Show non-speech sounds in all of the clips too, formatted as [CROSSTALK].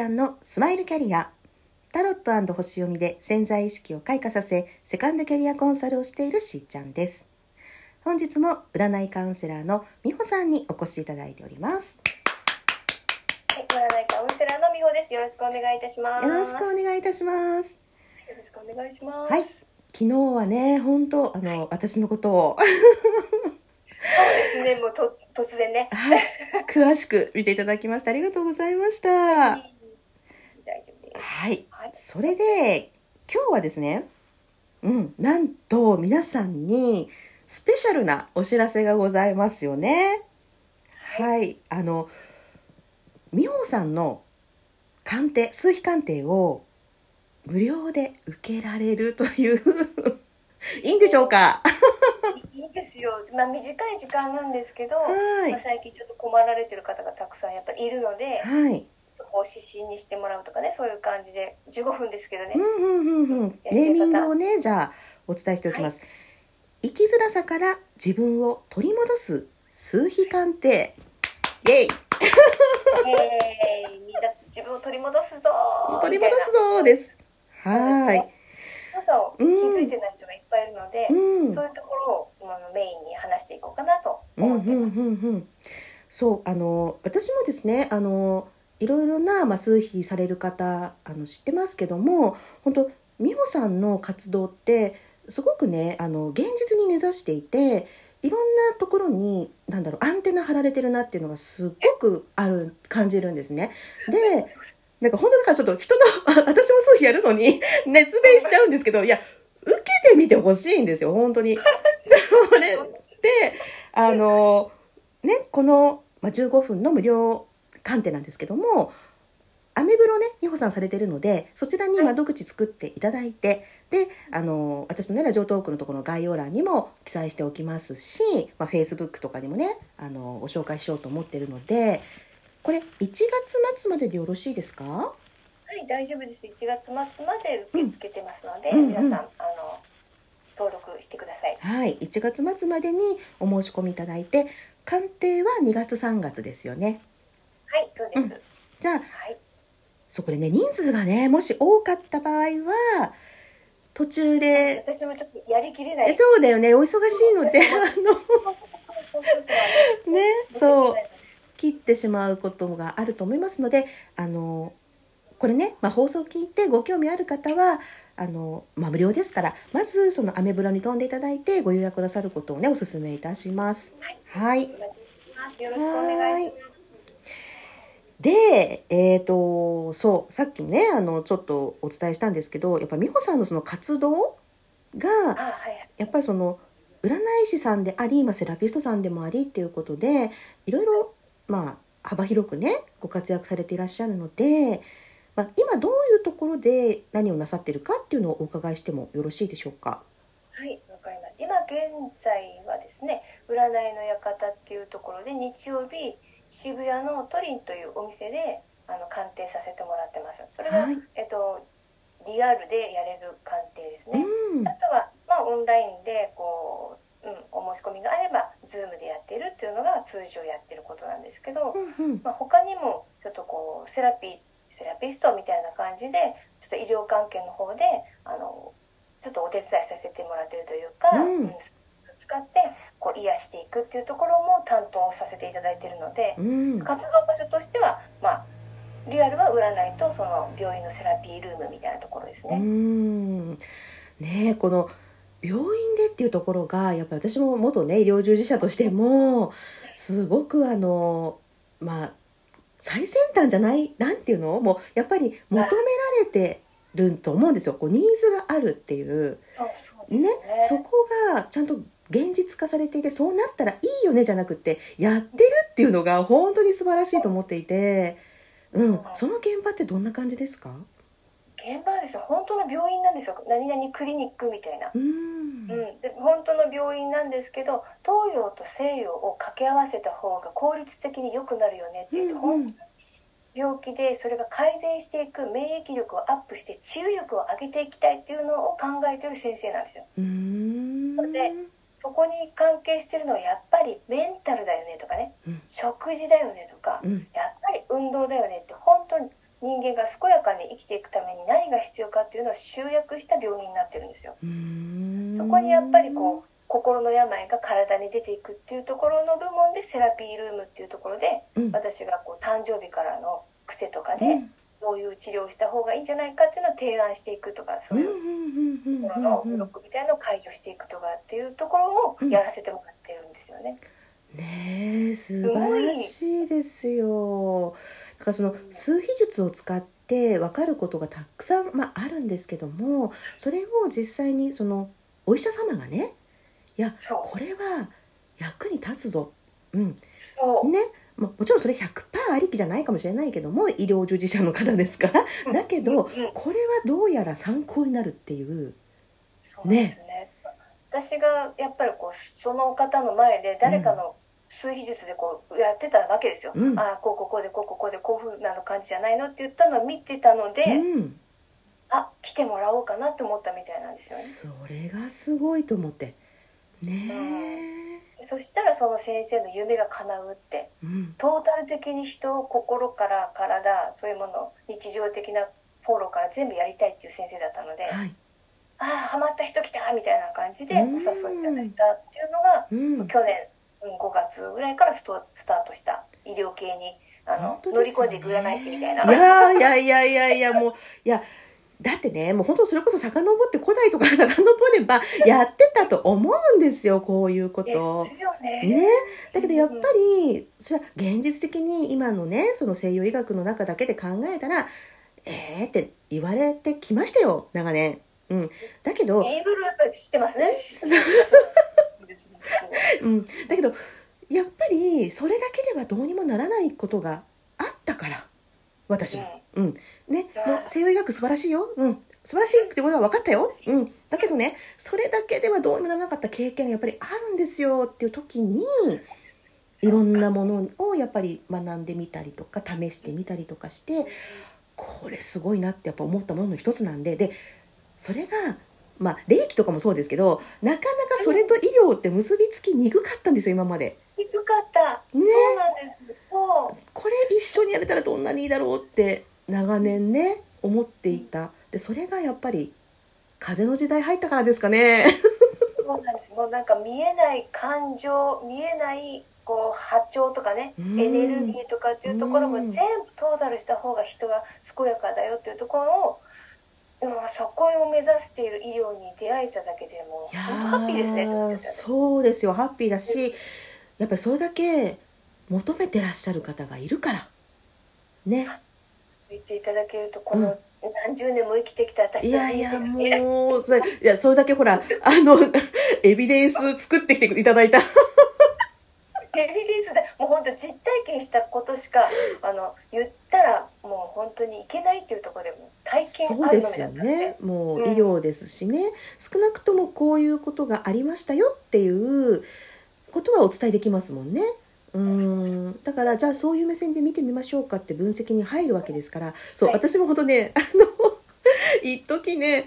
ちゃんのスマイルキャリアタロット星読みで潜在意識を開花させセカンドキャリアコンサルをしているしーちゃんです本日も占いカウンセラーの美穂さんにお越しいただいておりますはい、占いカウンセラーの美穂です。よろしくお願いいたします。よろしくお願いいたしますよろしくお願いします。はい昨日はね本当あの私のことをそうですね。もうと突然ね。はい詳しく見ていただきましてありがとうございました大丈夫です。はい。はい。それで今日はですねうんなんと皆さんにスペシャルなお知らせがございますよね。はい、あの美穂さんの鑑定数比鑑定を無料で受けられるという [LAUGHS] いいんでしょうか？いいですよ。まあ短い時間なんですけど、はい。まあ、最近ちょっと困られてる方がたくさんやっぱりいるので、はいそこを指針にしてもらうとかね、そういう感じで。15分ですけどね。うんうんうんうん。ネーミングをねじゃあお伝えしておきます、生きづらさから自分を取り戻す数比鑑定。イエイ。えー、みんな自分を取り戻すぞー。取り戻すぞーです。はーい皆さんを気うん。づいてない人がいっぱいいるので、うん。そういうところをあのメインに話していこうかなと思ってます。うんうん。そうあの私もですねあのいろいろな、まあ、数比される方あの知ってますけども本当美穂さんの活動ってすごくねあの現実に根ざしていていろんなところになんだろうアンテナ張られてるなっていうのがすっごくある感じるんですね。でなんか本当だからちょっと人の [LAUGHS] 私も数比やるのに [LAUGHS] 熱弁しちゃうんですけどいや受けてみてほしいんですよ本当に。[LAUGHS] であのねこの、まあ、15分の無料鑑定なんですけどもアメブロね美穂さんされてるのでそちらに窓口作っていただいてであの私のねラジオトークのところの概要欄にも記載しておきますし、まあ、Facebook とかにもねあのご紹介しようと思ってるのでこれ1月末まででよろしいですか？はい、大丈夫です。1月末まで受け付けてますので、うん。皆さん、うん。あの登録してください。はい1月末までにお申し込みいただいて鑑定は2月3月ですよねはい、そうです。うん。じゃあはい、そこでね人数がねもし多かった場合は途中で私もちょっとやりきれない。えそうだよね。お忙しいのであのねそう。切ってしまうことがあると思いますのであのこれね、まあ、放送を聞いてご興味ある方はあの、まあ、無料ですからまずそのアメブロに飛んでいただいてご予約なさることをねお勧めいたします。はい、お待ちしてます。よろしくお願いします。で、えー、とそうさっきもねあのちょっとお伝えしたんですけどやっぱ美穂さんのその活動あ、がはい、やっぱりその占い師さんであり、まあ、セラピストさんでもありっていうことでいろいろまあ幅広くねご活躍されていらっしゃるので、まあ、今どういうところで何をなさってるかっていうのをお伺いしてもよろしいでしょうか？はい、わかります。今現在はですね、占いの館っていうところで日曜日渋谷のトリンというお店であの鑑定させてもらってます。それが、はいえっとリアルでやれる鑑定ですね。うんあとはまあオンラインでこう、うん、お申し込みがあれば Zoom でやってるっていうのが通常やってることなんですけど、うんうんまあ、他にもちょっとこうセラピーセラピストみたいな感じでちょっと医療関係の方であのちょっとお手伝いさせてもらってるというか、うん使ってこう癒していくっていうところも担当させていただいてるので、うん。活動場所としてはまあリアルは占いとその病院のセラピールームみたいなところですうね。ん。ねえこの病院でっていうところがやっぱり私も元ね医療従事者としてもすごくあのまあ最先端じゃないなんていうの？もうやっぱり求められてると思うんですよ。こうニーズがあるっていう。ね。ねそこがちゃんと現実化されていてそうなったらいいよねじゃなくてやってるっていうのが本当に素晴らしいと思っていて、うん、その現場ってどんな感じですか？現場はですね本当の病院なんですよ。何々クリニックみたいな。うん。うん、で本当の病院なんですけど東洋と西洋を掛け合わせた方が効率的に良くなるよねって言って、うんうん。本当に病気でそれが改善していく免疫力をアップして治癒力を上げていきたいっていうのを考えてる先生なんですよ。でそこに関係してるのはやっぱりメンタルだよねとかね、うん。食事だよねとか、うん。やっぱり運動だよねって本当に人間が健やかに生きていくために何が必要かっていうのを集約した病院になってるんですよ。そこにやっぱりこう心の病が体に出ていくっていうところの部門でセラピールームっていうところでうん。私がこう誕生日からの癖とかでうん。どういう治療をした方がいいんじゃないかっていうのを提案していくとかそういううんうんうんうんところのブロックみたいなのを解除していくとかっていうところをやらせてもらってるんですよね。ねえ素晴らしいですよだからその数秘術を使って分かることがたくさん、まあ、あるんですけどもそれを実際にそのお医者様がねいやこれは役に立つぞ、うんそうねまあもちろんそれ100%ありきじゃないかもしれないけども医療従事者の方ですから。だけどうんうん。これはどうやら参考になるっていうそうですね。私がやっぱりこうその方の前で誰かの数秘術でこうやってたわけですよ、うん。ああこうこうこうでこうこうこうでこういうふうなの感じじゃないのって言ったのを見てたので、うん、あ来てもらおうかなって思ったみたいなんですよねそれがすごいと思ってねえ、そしたらその先生の夢が叶うって。うん。トータル的に人を心から体そういうもの日常的なフォローから全部やりたいっていう先生だったので、はいああハマった人来たみたいな感じでおうん。誘いいただいたっていうのが、うん。去年うん5月ぐらいからストスタートした医療系にあの、本当乗り込んでいく占い師みたいな。いやいやいやいやいやもういやだってねもう本当それこそ遡って古代とか [LAUGHS] 遡ればやってたと思うんですよこういうこと。ですよね。ね、だけどやっぱりそれは現実的に今のねその西洋医学の中だけで考えたらえーって言われてきましたよ長年。うん、だけど、知ってます？ね。[LAUGHS] うん、だけどやっぱりそれだけではどうにもならないことがあったから私も。うん。ね、もう西洋医学素晴らしいよ、うん、素晴らしいってことは分かったよ、うん、だけどねそれだけではどうにもならなかった経験がやっぱりあるんですよっていう時にいろんなものをやっぱり学んでみたりとか試してみたりとかしてこれすごいなってやっぱ思ったものの一つなんで。でそれがまあ霊気とかもそうですけどなかなかそれと医療って結びつきにくかったんですよ今まで。低かった。ね。そうなんです。そう。これ一緒にやれたらどんなにいいだろうって長年ね思っていた。でそれがやっぱり風の時代入ったからですかね。そうなんです。もうなんか見えない感情、見えないこう波長とかね、うん。エネルギーとかっていうところもうん。全部トータルした方が人は健やかだよっていうところを、もうそこを目指している医療に出会えただけでもう本当ハッピーですね。そうですよ。ハッピーだしやっぱりそれだけ求めてらっしゃる方がいるから。ね。言っていただけるとこの何十年も生きてきた私いやいやもうそれいやそれだけほらあのエビデンス作ってきていただいた。エビデンスでもう本当実体験したことしかあの言ったらもう本当にいけないっていうところでも体験そうあるですよのみだったね。もううん医療ですしね、少なくともこういうことがありましたよっていうことはお伝えできますもんね。うん。だからじゃあそういう目線で見てみましょうかって分析に入るわけですから。そう、はい。私も本当ね [LAUGHS] あの一時ね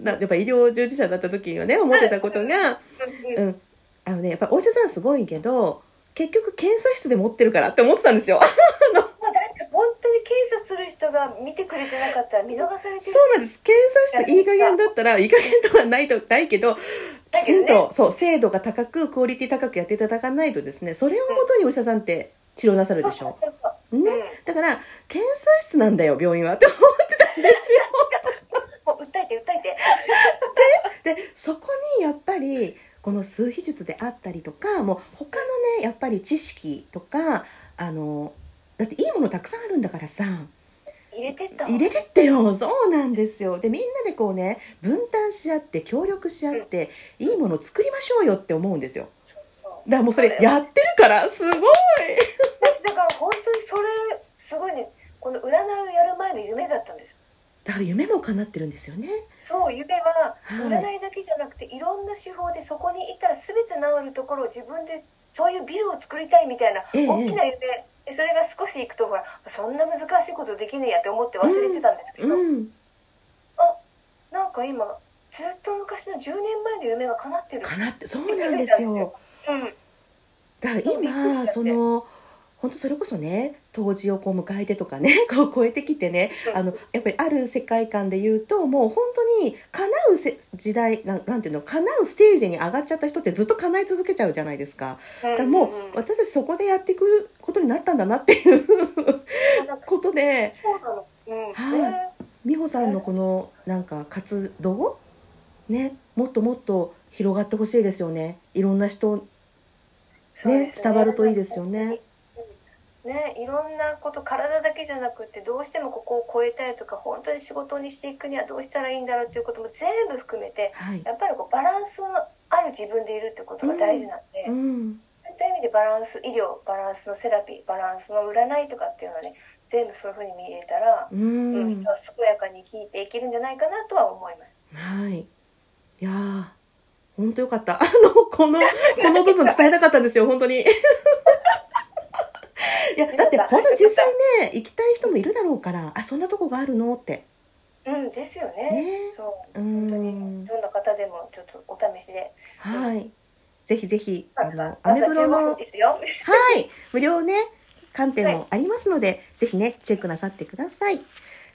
なやっぱ医療従事者だった時にはね思ってたことが、うんうん、あのねやっぱお医者さんすごいけど結局検査室で持ってるからって思ってたんですよ。まあ、だって本当に検査する人が見てくれてなかったら見逃されてる。そうなんです。検査室いい加減だったらいい加減とはないとないけどきちんと、そう精度が高くクオリティ高くやっていただかないとですねそれをもとにお医者さんって治療なさるでしょ。ね。うん。だから検査室なんだよ病院はって思ってたんですよ。[LAUGHS] もう訴えて訴えて。でそこにやっぱりこの数秘術であったりとかもう他のねやっぱり知識とかあのだっていいものたくさんあるんだからさ入れてった。入れてってよ。そうなんですよ。でみんなでこうね分担し合って協力し合って、いいものを作りましょうよって思うんですよ。だからもうそれやってるからすごい。私だから本当にそれすごいねこの占いをやる前の夢だったんです。だから夢も叶ってるんですよね。そう夢ははい。占いだけじゃなくて、い、ろんな手法でそこに行ったら全て治るところを自分でそういうビルを作りたいみたいなええ。大きな夢、でそれが少し行くとほらそんな難しいことできねえやって思って忘れてたんですけど、うんなんか今ずっと昔の10年前の夢が叶ってる叶ってそうなんですよ。うん。だから今その本当それこそね当時をこう迎えてとかね [LAUGHS] こう超えてきてねあのやっぱりある世界観で言うともう本当に叶うせ時代なんなんていうの叶うステージに上がっちゃった人ってずっと叶い続けちゃうじゃないですか。だからもう私たちそこでやっていくことになったんだなっていうことで。はい。ね。美穂さんのこのなんか活動？ね。もっともっと広がってほしいですよね。いろんな人そうです伝わるといいですよね。ね、いろんなこと体だけじゃなくてどうしてもここを超えたいとか本当に仕事にしていくにはどうしたらいいんだろうっていうことも全部含めてはい、やっぱりこうバランスのある自分でいるってことが大事なんで、うん、そういった意味でバランス医療バランスのセラピーバランスの占いとかっていうのはね全部そういうふうに見れたら、ううんん、人は健やかに生きていけるんじゃないかなとは思います。はい。いやー、本当よかった。[LAUGHS] あの、この、この部分伝えたかったんですよ、本当に。いや、だって本当に実際ね、行きたい人もいるだろうから、あ、そんなとこがあるのって。うんですよね。ねそうう本当にん。どんな方でもちょっとお試しで。はい。ぜひぜひ、あの、ア朝15メブロの、は。い、無料ね、観点もありますので、ぜひね、チェックなさってください。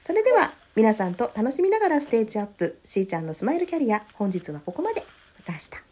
それでは、皆さんと楽しみながらステージアップ、しーちゃんのスマイルキャリア、本日はここまで。また明日。